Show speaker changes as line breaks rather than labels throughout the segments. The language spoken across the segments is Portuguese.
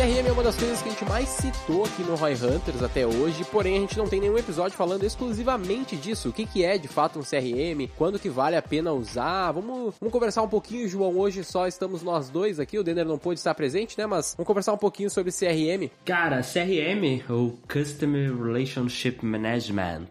CRM é uma das coisas que a gente mais citou aqui no Roy Hunters até hoje, porém a gente não tem nenhum episódio falando exclusivamente disso. O que, que é de fato um CRM, quando que vale a pena usar. Vamos, vamos conversar um pouquinho, João. Hoje só estamos nós dois aqui, o Denner não pôde estar presente, né? Mas vamos conversar um pouquinho sobre CRM.
Cara, CRM, ou Customer Relationship Management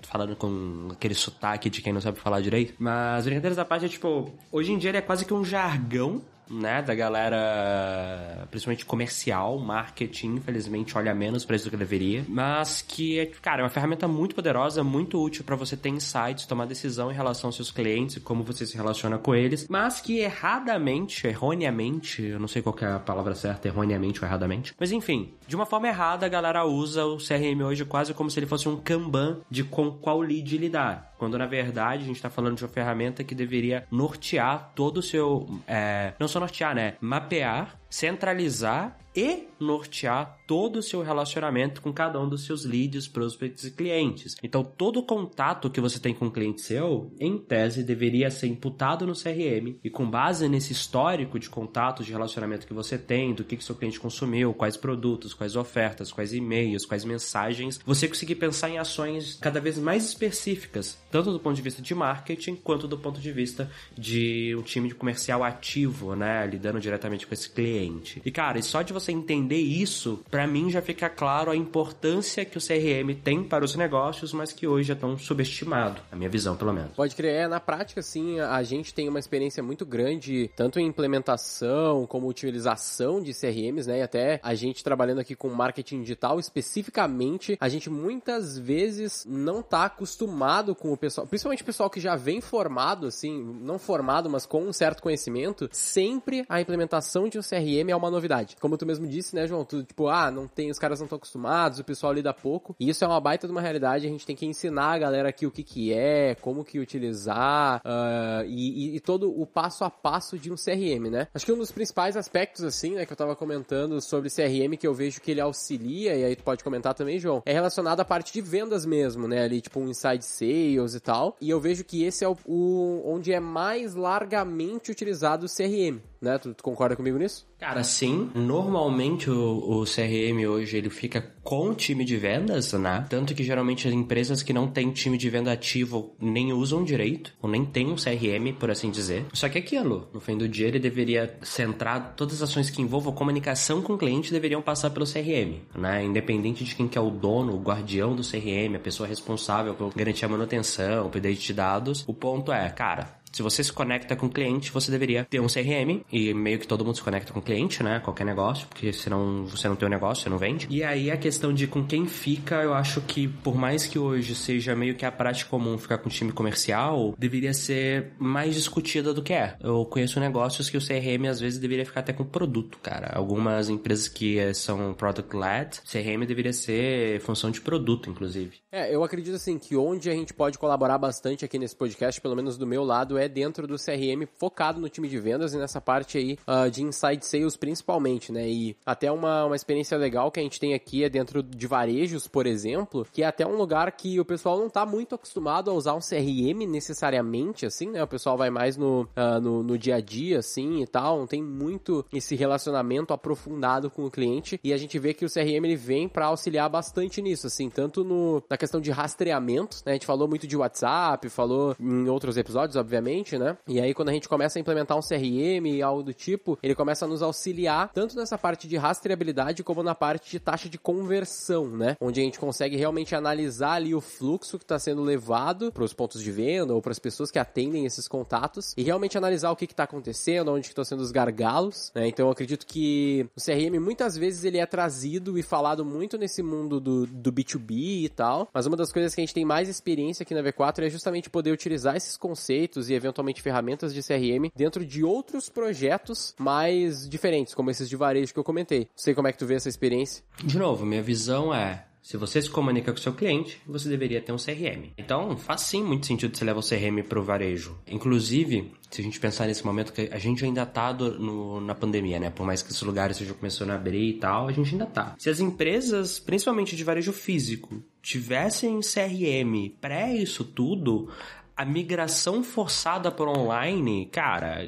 falando com aquele sotaque de quem não sabe falar direito. Mas brincadeiras da parte é tipo, hoje em dia ele é quase que um jargão né, da galera, principalmente comercial, marketing, infelizmente olha menos para isso do que deveria, mas que cara, é uma ferramenta muito poderosa, muito útil para você ter insights, tomar decisão em relação aos seus clientes como você se relaciona com eles, mas que erradamente, erroneamente, eu não sei qual é a palavra certa, erroneamente ou erradamente, mas enfim, de uma forma errada a galera usa o CRM hoje quase como se ele fosse um Kanban de com qual lead lidar, quando na verdade a gente está falando de uma ferramenta que deveria nortear todo o seu, é, não só nortear, né? Mapear, centralizar e nortear todo o seu relacionamento com cada um dos seus leads, prospects e clientes. Então, todo contato que você tem com um cliente seu, em tese, deveria ser imputado no CRM e com base nesse histórico de contatos de relacionamento que você tem, do que, que seu cliente consumiu, quais produtos, quais ofertas, quais e-mails, quais mensagens, você conseguir pensar em ações cada vez mais específicas, tanto do ponto de vista de marketing quanto do ponto de vista de um time de comercial ativo, né, lidando diretamente com esse cliente. E cara, e só de você entender isso, para mim já fica claro a importância que o CRM tem para os negócios, mas que hoje é tão subestimado, a minha visão pelo menos.
Pode crer, é, na prática, sim, a gente tem uma experiência muito grande, tanto em implementação como utilização de CRMs, né? E até a gente trabalhando aqui com marketing digital especificamente, a gente muitas vezes não tá acostumado com o pessoal, principalmente o pessoal que já vem formado, assim, não formado, mas com um certo conhecimento, sempre a implementação de um CRM é uma novidade. Como tu mesmo disse, né, João? Tu, tipo, ah, não tem, os caras não estão acostumados, o pessoal lida pouco. E isso é uma baita de uma realidade, a gente tem que ensinar a galera aqui o que que é, como que utilizar, uh, e, e, e, todo o passo a passo de um CRM, né? Acho que um dos principais aspectos, assim, né, que eu tava comentando sobre CRM, que eu vejo que ele auxilia, e aí tu pode comentar também, João, é relacionado à parte de vendas mesmo, né? Ali, tipo, um inside sales e tal. E eu vejo que esse é o, o onde é mais largamente utilizado o CRM, né? Tu, tu concorda comigo nisso?
Cara, sim. Normalmente o, o, CRM hoje ele fica com o time de vendas, né? Tanto que geralmente as empresas que não têm time de venda ativo nem usam direito, ou nem tem um CRM, por assim dizer. Só que aquilo, no fim do dia, ele deveria centrar todas as ações que envolvam comunicação com o cliente deveriam passar pelo CRM, né? Independente de quem que é o dono, o guardião do CRM, a pessoa responsável por garantir a manutenção, o update de dados. O ponto é, cara, se você se conecta com o cliente, você deveria ter um CRM e meio que todo mundo se conecta com o cliente, né? Qualquer negócio, porque senão você não tem um negócio, você não vende. E aí a questão de com quem fica, eu acho que por mais que hoje seja meio que a prática comum ficar com time comercial, deveria ser mais discutida do que é. Eu conheço negócios que o CRM às vezes deveria ficar até com produto, cara. Algumas empresas que são product led, CRM deveria ser função de produto, inclusive.
É, eu acredito assim que onde a gente pode colaborar bastante aqui nesse podcast, pelo menos do meu lado, é dentro do CRM focado no time de vendas e nessa parte aí uh, de inside sales principalmente, né? E até uma, uma experiência legal que a gente tem aqui é dentro de varejos, por exemplo, que é até um lugar que o pessoal não tá muito acostumado a usar um CRM necessariamente, assim, né? O pessoal vai mais no, uh, no, no dia a dia, assim, e tal, não tem muito esse relacionamento aprofundado com o cliente e a gente vê que o CRM ele vem para auxiliar bastante nisso, assim, tanto no, na questão de rastreamento, né? A gente falou muito de WhatsApp, falou em outros episódios, obviamente, né? E aí quando a gente começa a implementar um CRM e algo do tipo, ele começa a nos auxiliar tanto nessa parte de rastreabilidade como na parte de taxa de conversão, né? Onde a gente consegue realmente analisar ali o fluxo que está sendo levado para os pontos de venda ou para as pessoas que atendem esses contatos e realmente analisar o que está acontecendo, onde estão sendo os gargalos, né? Então eu acredito que o CRM muitas vezes ele é trazido e falado muito nesse mundo do, do B2B e tal, mas uma das coisas que a gente tem mais experiência aqui na V4 é justamente poder utilizar esses conceitos e eventualmente ferramentas de CRM dentro de outros projetos mais diferentes, como esses de varejo que eu comentei. Sei como é que tu vê essa experiência.
De novo, minha visão é Se você se comunica com seu cliente, você deveria ter um CRM. Então, faz sim muito sentido você levar o CRM para o varejo. Inclusive, se a gente pensar nesse momento que a gente ainda tá no, na pandemia, né? Por mais que esses lugares já começando a abrir e tal, a gente ainda tá. Se as empresas, principalmente de varejo físico, tivessem CRM pré isso tudo, a migração forçada para online, cara,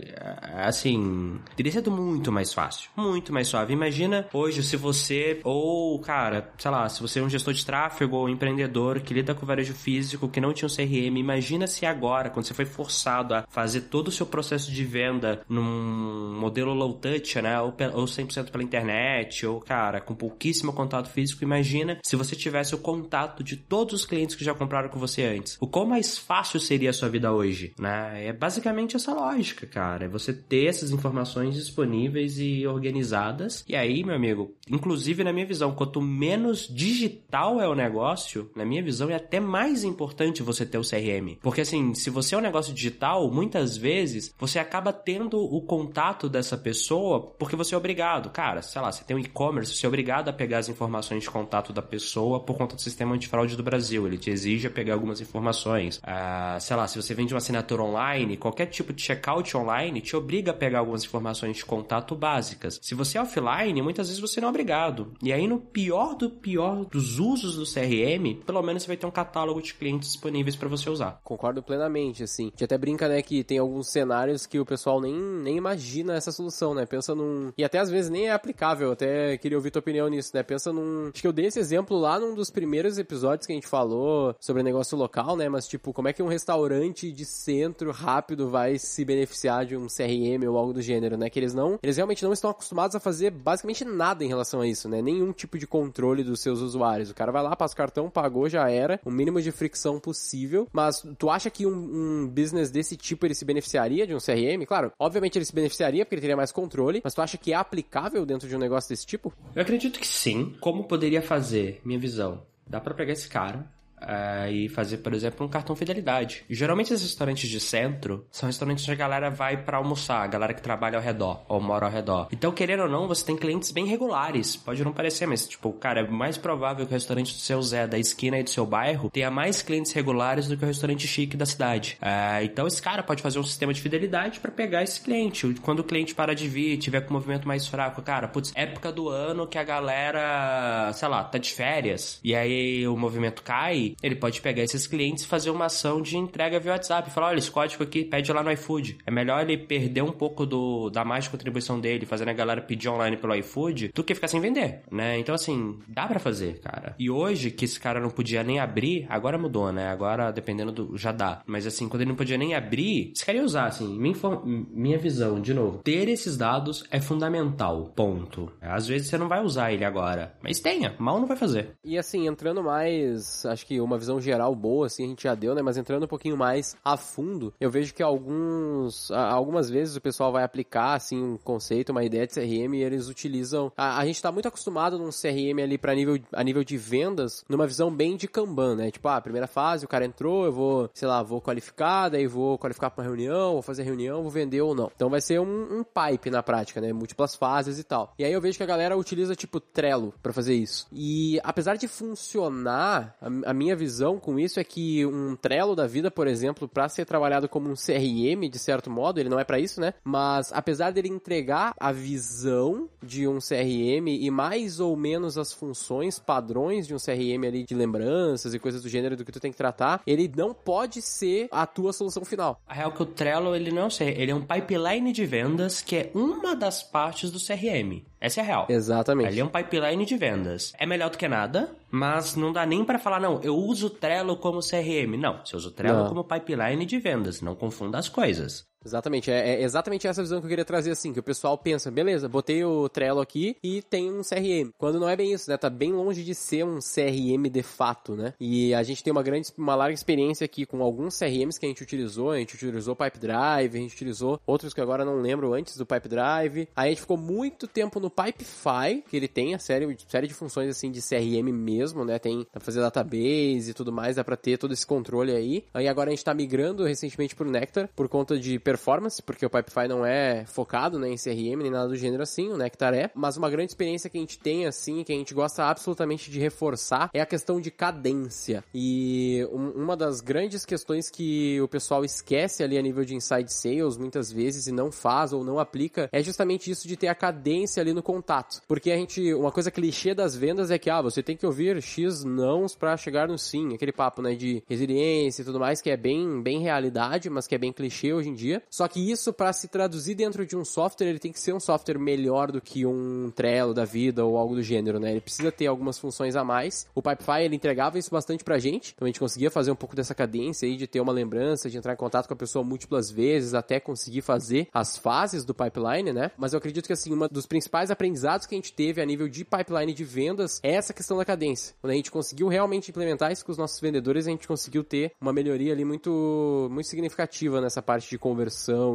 assim, teria sido muito mais fácil, muito mais suave. Imagina hoje se você, ou, cara, sei lá, se você é um gestor de tráfego ou um empreendedor que lida com varejo físico, que não tinha um CRM, imagina se agora, quando você foi forçado a fazer todo o seu processo de venda num modelo low touch, né, ou, ou 100% pela internet, ou, cara, com pouquíssimo contato físico, imagina se você tivesse o contato de todos os clientes que já compraram com você antes. O quão mais fácil seria seria a sua vida hoje, né? É basicamente essa lógica, cara. É você ter essas informações disponíveis e organizadas. E aí, meu amigo, inclusive na minha visão, quanto menos digital é o negócio, na minha visão, é até mais importante você ter o CRM. Porque assim, se você é um negócio digital, muitas vezes você acaba tendo o contato dessa pessoa porque você é obrigado. Cara, sei lá, você tem um e-commerce, você é obrigado a pegar as informações de contato da pessoa por conta do sistema antifraude do Brasil. Ele te exige pegar algumas informações. Ah, sei lá, se você vende uma assinatura online, qualquer tipo de checkout online te obriga a pegar algumas informações de contato básicas. Se você é offline, muitas vezes você não é obrigado. E aí, no pior do pior dos usos do CRM, pelo menos você vai ter um catálogo de clientes disponíveis para você usar.
Concordo plenamente, assim. Gente até brinca, né, que tem alguns cenários que o pessoal nem, nem imagina essa solução, né? Pensa num. E até às vezes nem é aplicável. Até queria ouvir tua opinião nisso, né? Pensa num. Acho que eu dei esse exemplo lá num dos primeiros episódios que a gente falou sobre negócio local, né? Mas, tipo, como é que um restaurante restaurante de centro rápido vai se beneficiar de um CRM ou algo do gênero, né? Que eles não, eles realmente não estão acostumados a fazer basicamente nada em relação a isso, né? Nenhum tipo de controle dos seus usuários. O cara vai lá, passa o cartão, pagou, já era, o mínimo de fricção possível. Mas tu acha que um, um business desse tipo ele se beneficiaria de um CRM? Claro, obviamente ele se beneficiaria porque ele teria mais controle, mas tu acha que é aplicável dentro de um negócio desse tipo?
Eu acredito que sim. Como poderia fazer? Minha visão. Dá para pegar esse cara, uh, e fazer, por exemplo, um cartão fidelidade. Geralmente esses restaurantes de centro são restaurantes onde a galera vai para almoçar, a galera que trabalha ao redor ou mora ao redor. Então, querendo ou não, você tem clientes bem regulares. Pode não parecer, mas tipo, cara, é mais provável que o restaurante do seu Zé da esquina e do seu bairro tenha mais clientes regulares do que o restaurante chique da cidade. Uh, então, esse cara pode fazer um sistema de fidelidade para pegar esse cliente. Quando o cliente para de vir, tiver com um movimento mais fraco, cara, putz, época do ano que a galera, sei lá, tá de férias e aí o movimento cai, ele pode pegar esses clientes e fazer uma ação de entrega via WhatsApp. Falar, olha, esse código aqui, pede lá no iFood. É melhor ele perder um pouco do, da mais contribuição dele, fazendo a galera pedir online pelo iFood, do que ficar sem vender, né? Então, assim, dá para fazer, cara. E hoje, que esse cara não podia nem abrir, agora mudou, né? Agora, dependendo do... já dá. Mas, assim, quando ele não podia nem abrir, esse cara ia usar, assim, minha, minha visão, de novo, ter esses dados é fundamental, ponto. Às vezes você não vai usar ele agora, mas tenha, mal não vai fazer.
E, assim, entrando mais, acho que uma visão geral boa, assim, a gente já deu, né? Mas entrando um pouquinho mais a fundo, eu vejo que alguns, algumas vezes o pessoal vai aplicar, assim, um conceito, uma ideia de CRM e eles utilizam. A, a gente tá muito acostumado num CRM ali para nível, a nível de vendas, numa visão bem de Kanban, né? Tipo, ah, primeira fase, o cara entrou, eu vou, sei lá, vou qualificar, daí vou qualificar pra uma reunião, vou fazer reunião, vou vender ou não. Então vai ser um, um pipe na prática, né? Múltiplas fases e tal. E aí eu vejo que a galera utiliza, tipo, Trello para fazer isso. E apesar de funcionar, a, a minha visão com isso é que um Trello da vida, por exemplo, para ser trabalhado como um CRM, de certo modo, ele não é para isso, né? Mas apesar dele entregar a visão de um CRM e mais ou menos as funções padrões de um CRM ali de lembranças e coisas do gênero do que tu tem que tratar, ele não pode ser a tua solução final.
A real é que o Trello, ele não é ele é um pipeline de vendas que é uma das partes do CRM. Essa é a real.
Exatamente.
Ali é um pipeline de vendas. É melhor do que nada, mas não dá nem para falar, não, eu uso o Trello como CRM. Não, você usa o Trello não. como pipeline de vendas. Não confunda as coisas.
Exatamente, é, é, exatamente essa visão que eu queria trazer assim, que o pessoal pensa, beleza, botei o Trello aqui e tem um CRM. Quando não é bem isso, né? Tá bem longe de ser um CRM de fato, né? E a gente tem uma grande, uma larga experiência aqui com alguns CRMs que a gente utilizou, a gente utilizou Pipedrive, a gente utilizou outros que agora não lembro antes do Pipedrive. Aí a gente ficou muito tempo no Pipefy, que ele tem a série, série de funções assim de CRM mesmo, né? Tem pra fazer database e tudo mais, dá pra ter todo esse controle aí. Aí agora a gente tá migrando recentemente pro Nectar por conta de performance, porque o Pipefy não é focado né, em CRM nem nada do gênero assim, o Nectar é, mas uma grande experiência que a gente tem assim, que a gente gosta absolutamente de reforçar, é a questão de cadência. E um, uma das grandes questões que o pessoal esquece ali a nível de inside sales muitas vezes e não faz ou não aplica é justamente isso de ter a cadência ali no contato. Porque a gente, uma coisa clichê das vendas é que ah, você tem que ouvir X nãos para chegar no sim, aquele papo, né, de resiliência e tudo mais que é bem bem realidade, mas que é bem clichê hoje em dia. Só que isso para se traduzir dentro de um software, ele tem que ser um software melhor do que um Trello da vida ou algo do gênero, né? Ele precisa ter algumas funções a mais. O Pipefy ele entregava isso bastante pra gente, então a gente conseguia fazer um pouco dessa cadência aí de ter uma lembrança, de entrar em contato com a pessoa múltiplas vezes até conseguir fazer as fases do pipeline, né? Mas eu acredito que assim, um dos principais aprendizados que a gente teve a nível de pipeline de vendas é essa questão da cadência. Quando a gente conseguiu realmente implementar isso com os nossos vendedores, a gente conseguiu ter uma melhoria ali muito muito significativa nessa parte de conversão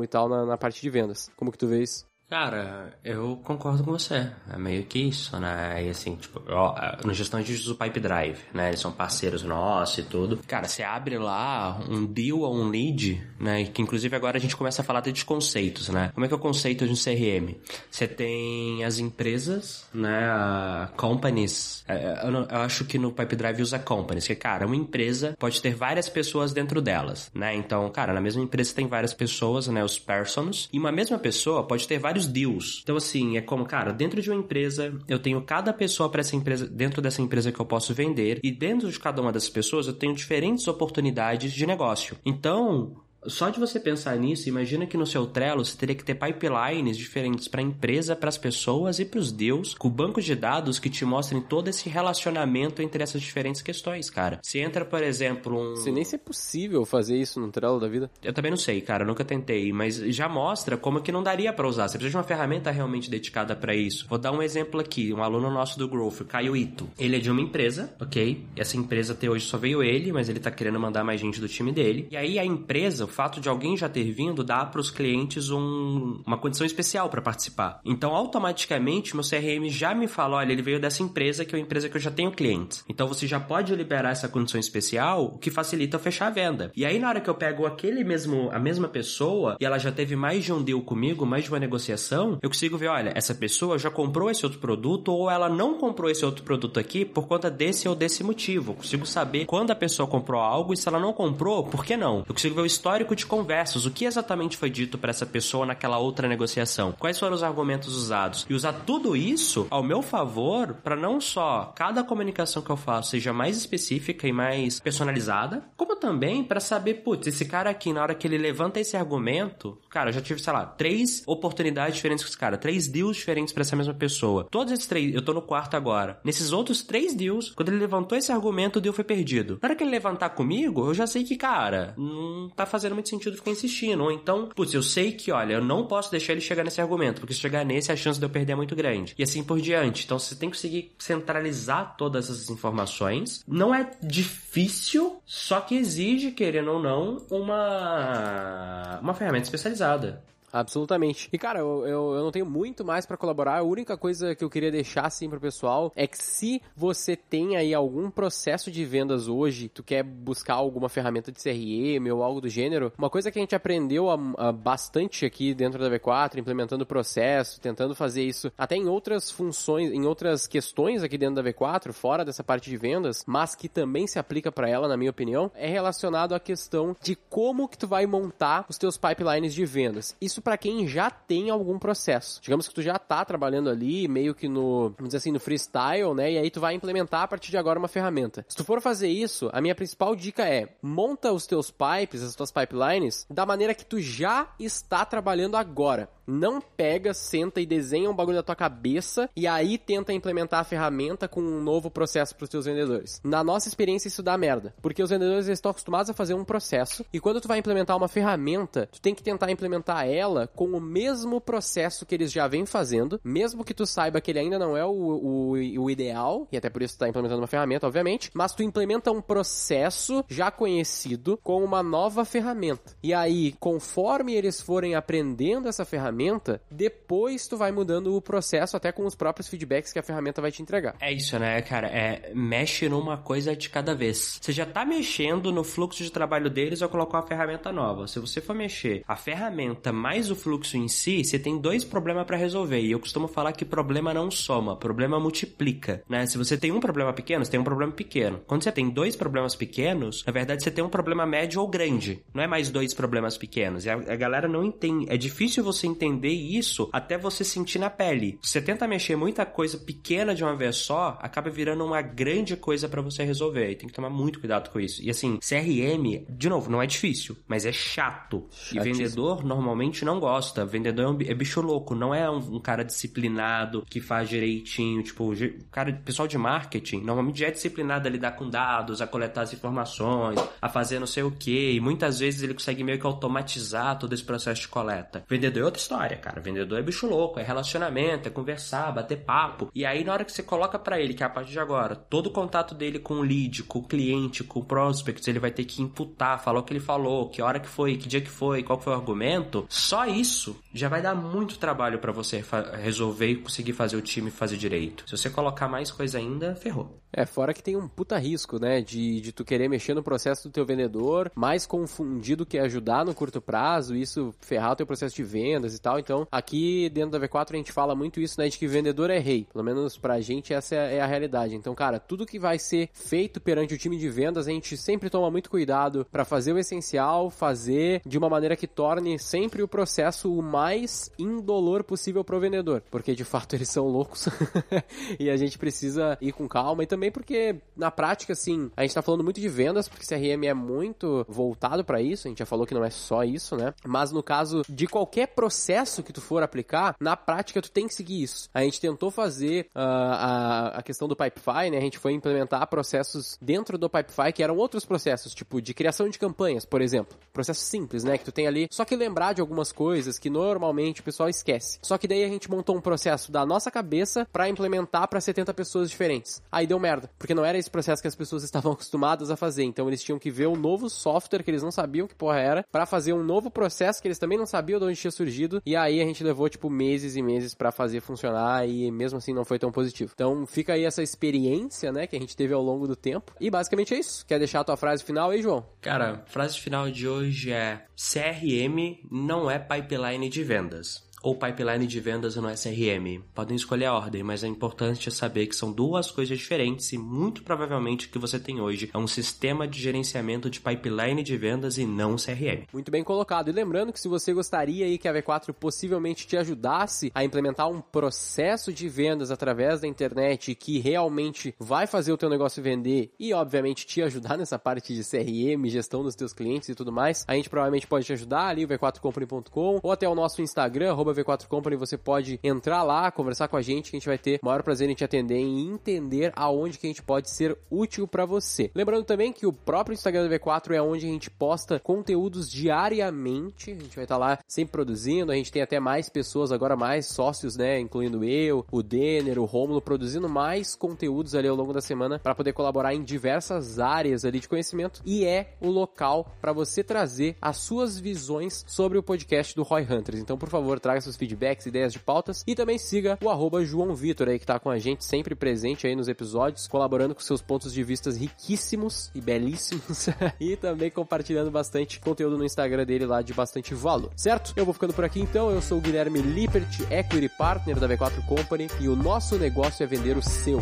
e tal na, na parte de vendas. Como que tu vês?
Cara, eu concordo com você. É meio que isso, né? E assim, tipo, ó, no gestão a gente usa o Pipe Drive, né? Eles são parceiros nossos e tudo. Cara, você abre lá um deal ou um lead, né? Que inclusive agora a gente começa a falar de conceitos, né? Como é que é o conceito de um CRM? Você tem as empresas, né? Companies. É, eu, não, eu, acho que no Pipe Drive usa companies, que, cara, uma empresa pode ter várias pessoas dentro delas, né? Então, cara, na mesma empresa tem várias pessoas, né? Os persons. E uma mesma pessoa pode ter vários vários deals. Então, assim, é como, cara, dentro de uma empresa, eu tenho cada pessoa para essa empresa, dentro dessa empresa que eu posso vender, e dentro de cada uma dessas pessoas eu tenho diferentes oportunidades de negócio. Então, só de você pensar nisso, imagina que no seu Trello você teria que ter pipelines diferentes para a empresa, para as pessoas e para os deus, com bancos de dados que te mostrem todo esse relacionamento entre essas diferentes questões, cara. Se entra, por exemplo, um.
Se nem se é possível fazer isso no Trello da vida.
Eu também não sei, cara, eu nunca tentei, mas já mostra como que não daria para usar. Você precisa de uma ferramenta realmente dedicada para isso. Vou dar um exemplo aqui, um aluno nosso do Growth, Caio Ito. Ele é de uma empresa, ok? Essa empresa até hoje só veio ele, mas ele tá querendo mandar mais gente do time dele. E aí a empresa, fato de alguém já ter vindo dá para os clientes um, uma condição especial para participar. Então, automaticamente, meu CRM já me fala: olha, ele veio dessa empresa que é uma empresa que eu já tenho clientes. Então, você já pode liberar essa condição especial, o que facilita fechar a venda. E aí, na hora que eu pego aquele mesmo, a mesma pessoa e ela já teve mais de um deal comigo, mais de uma negociação, eu consigo ver: olha, essa pessoa já comprou esse outro produto ou ela não comprou esse outro produto aqui por conta desse ou desse motivo. Eu consigo saber quando a pessoa comprou algo e se ela não comprou, por que não? Eu consigo ver o histórico de conversas, o que exatamente foi dito para essa pessoa naquela outra negociação, quais foram os argumentos usados e usar tudo isso ao meu favor para não só cada comunicação que eu faço seja mais específica e mais personalizada, como também para saber, putz, esse cara aqui na hora que ele levanta esse argumento, cara, eu já tive, sei lá, três oportunidades diferentes com esse cara, três deals diferentes para essa mesma pessoa. Todos esses três, eu tô no quarto agora. Nesses outros três deals, quando ele levantou esse argumento, o deal foi perdido. Na hora que ele levantar comigo, eu já sei que, cara, não tá fazendo muito sentido ficar insistindo. Ou então, putz, eu sei que, olha, eu não posso deixar ele chegar nesse argumento, porque se chegar nesse, a chance de eu perder é muito grande. E assim por diante. Então, você tem que conseguir centralizar todas essas informações. Não é difícil, só que exige, querendo ou não, uma, uma ferramenta especializada.
Absolutamente. E, cara, eu, eu, eu não tenho muito mais para colaborar. A única coisa que eu queria deixar, assim, pro pessoal é que se você tem aí algum processo de vendas hoje, tu quer buscar alguma ferramenta de CRM ou algo do gênero, uma coisa que a gente aprendeu a, a bastante aqui dentro da V4, implementando o processo, tentando fazer isso até em outras funções, em outras questões aqui dentro da V4, fora dessa parte de vendas, mas que também se aplica para ela, na minha opinião, é relacionado à questão de como que tu vai montar os teus pipelines de vendas. Isso para quem já tem algum processo. Digamos que tu já tá trabalhando ali, meio que no, vamos dizer assim, no freestyle, né? E aí tu vai implementar a partir de agora uma ferramenta. Se tu for fazer isso, a minha principal dica é: monta os teus pipes, as tuas pipelines, da maneira que tu já está trabalhando agora. Não pega, senta e desenha um bagulho da tua cabeça e aí tenta implementar a ferramenta com um novo processo para os teus vendedores. Na nossa experiência, isso dá merda. Porque os vendedores estão acostumados a fazer um processo e quando tu vai implementar uma ferramenta, tu tem que tentar implementar ela com o mesmo processo que eles já vêm fazendo, mesmo que tu saiba que ele ainda não é o, o, o ideal, e até por isso tu tá implementando uma ferramenta, obviamente, mas tu implementa um processo já conhecido com uma nova ferramenta. E aí, conforme eles forem aprendendo essa ferramenta, ferramenta, depois tu vai mudando o processo até com os próprios feedbacks que a ferramenta vai te entregar.
É isso, né, cara? É, mexe numa coisa de cada vez. Você já tá mexendo no fluxo de trabalho deles ou colocou uma ferramenta nova. Se você for mexer a ferramenta mais o fluxo em si, você tem dois problemas para resolver. E eu costumo falar que problema não soma, problema multiplica, né? Se você tem um problema pequeno, você tem um problema pequeno. Quando você tem dois problemas pequenos, na verdade você tem um problema médio ou grande. Não é mais dois problemas pequenos. E a, a galera não entende. É difícil você entender isso até você sentir na pele. Você tenta mexer muita coisa pequena de uma vez só, acaba virando uma grande coisa para você resolver. E tem que tomar muito cuidado com isso. E assim, CRM, de novo, não é difícil, mas é chato. Chatíssimo. E vendedor normalmente não gosta. Vendedor é, é bicho louco, não é um, um, cara disciplinado que faz direitinho. Tipo, cara, pessoal de marketing normalmente já é disciplinado a lidar com dados, a coletar as informações, a fazer não sei o que. E muitas vezes ele consegue meio que automatizar todo esse processo de coleta. Vendedor é outra história, cara. Vendedor é bicho louco, é relacionamento, é conversar, bater papo. E aí, na hora que você coloca para ele que a partir de agora, todo o contato dele com o lead, com o cliente, com o prospect, ele vai ter que imputar, falar o que ele falou, que hora que foi, que dia que foi, qual foi o argumento. Só isso já vai dar muito trabalho para você resolver e conseguir fazer o time fazer direito. Se você colocar mais coisa ainda, ferrou.
É, fora que tem um puta risco, né, de, de tu querer mexer no processo do teu vendedor, mais confundido que ajudar no curto prazo, isso ferrar o teu processo de vendas e tal. Então, aqui dentro da V4 a gente fala muito isso, né, de que vendedor é rei. Pelo menos pra gente essa é, a realidade. Então, cara, tudo que vai ser feito perante o time de vendas, a gente sempre toma muito cuidado para fazer o essencial, fazer de uma maneira que torne sempre o processo o mais indolor possível pro vendedor, porque de fato eles são loucos e a gente precisa ir com calma e também porque na prática assim, a gente tá falando muito de vendas, porque CRM é muito voltado para isso, a gente já falou que não é só isso, né? Mas no caso de qualquer processo que tu for aplicar, na prática tu tem que seguir isso. A gente tentou fazer uh, a, a questão do Pipefy, né? A gente foi implementar processos dentro do Pipefy que eram outros processos, tipo de criação de campanhas, por exemplo. Processo simples, né? Que tu tem ali só que lembrar de algumas coisas que normalmente o pessoal esquece. Só que daí a gente montou um processo da nossa cabeça para implementar para 70 pessoas diferentes. Aí deu merda, porque não era esse processo que as pessoas estavam acostumadas a fazer. Então eles tinham que ver um novo software que eles não sabiam que porra era para fazer um novo processo que eles também não sabiam de onde tinha surgido. E aí a gente levou tipo meses e meses para fazer funcionar e mesmo assim não foi tão positivo. Então fica aí essa experiência, né, que a gente teve ao longo do tempo. E basicamente é isso. Quer deixar a tua frase final aí, João?
Cara, frase final de hoje é: CRM não é pipeline de vendas ou pipeline de vendas no SRM. Podem escolher a ordem, mas é importante saber que são duas coisas diferentes e muito provavelmente o que você tem hoje é um sistema de gerenciamento de pipeline de vendas e não CRM.
Muito bem colocado. E lembrando que se você gostaria aí que a V4 possivelmente te ajudasse a implementar um processo de vendas através da internet que realmente vai fazer o teu negócio vender e obviamente te ajudar nessa parte de CRM, gestão dos teus clientes e tudo mais, a gente provavelmente pode te ajudar ali o v4company.com ou até o nosso Instagram V4 Company, você pode entrar lá, conversar com a gente, que a gente vai ter o maior prazer em te atender e entender aonde que a gente pode ser útil para você. Lembrando também que o próprio Instagram da V4 é onde a gente posta conteúdos diariamente, a gente vai estar tá lá sempre produzindo, a gente tem até mais pessoas agora, mais sócios, né, incluindo eu, o Denner, o Romulo, produzindo mais conteúdos ali ao longo da semana para poder colaborar em diversas áreas ali de conhecimento e é o local para você trazer as suas visões sobre o podcast do Roy Hunters. Então, por favor, traga seus feedbacks, ideias de pautas e também siga o arroba João Vitor aí que tá com a gente sempre presente aí nos episódios, colaborando com seus pontos de vista riquíssimos e belíssimos e também compartilhando bastante conteúdo no Instagram dele lá de bastante valor, certo? Eu vou ficando por aqui então, eu sou o Guilherme Lippert, Equity Partner da V4 Company e o nosso negócio é vender o seu.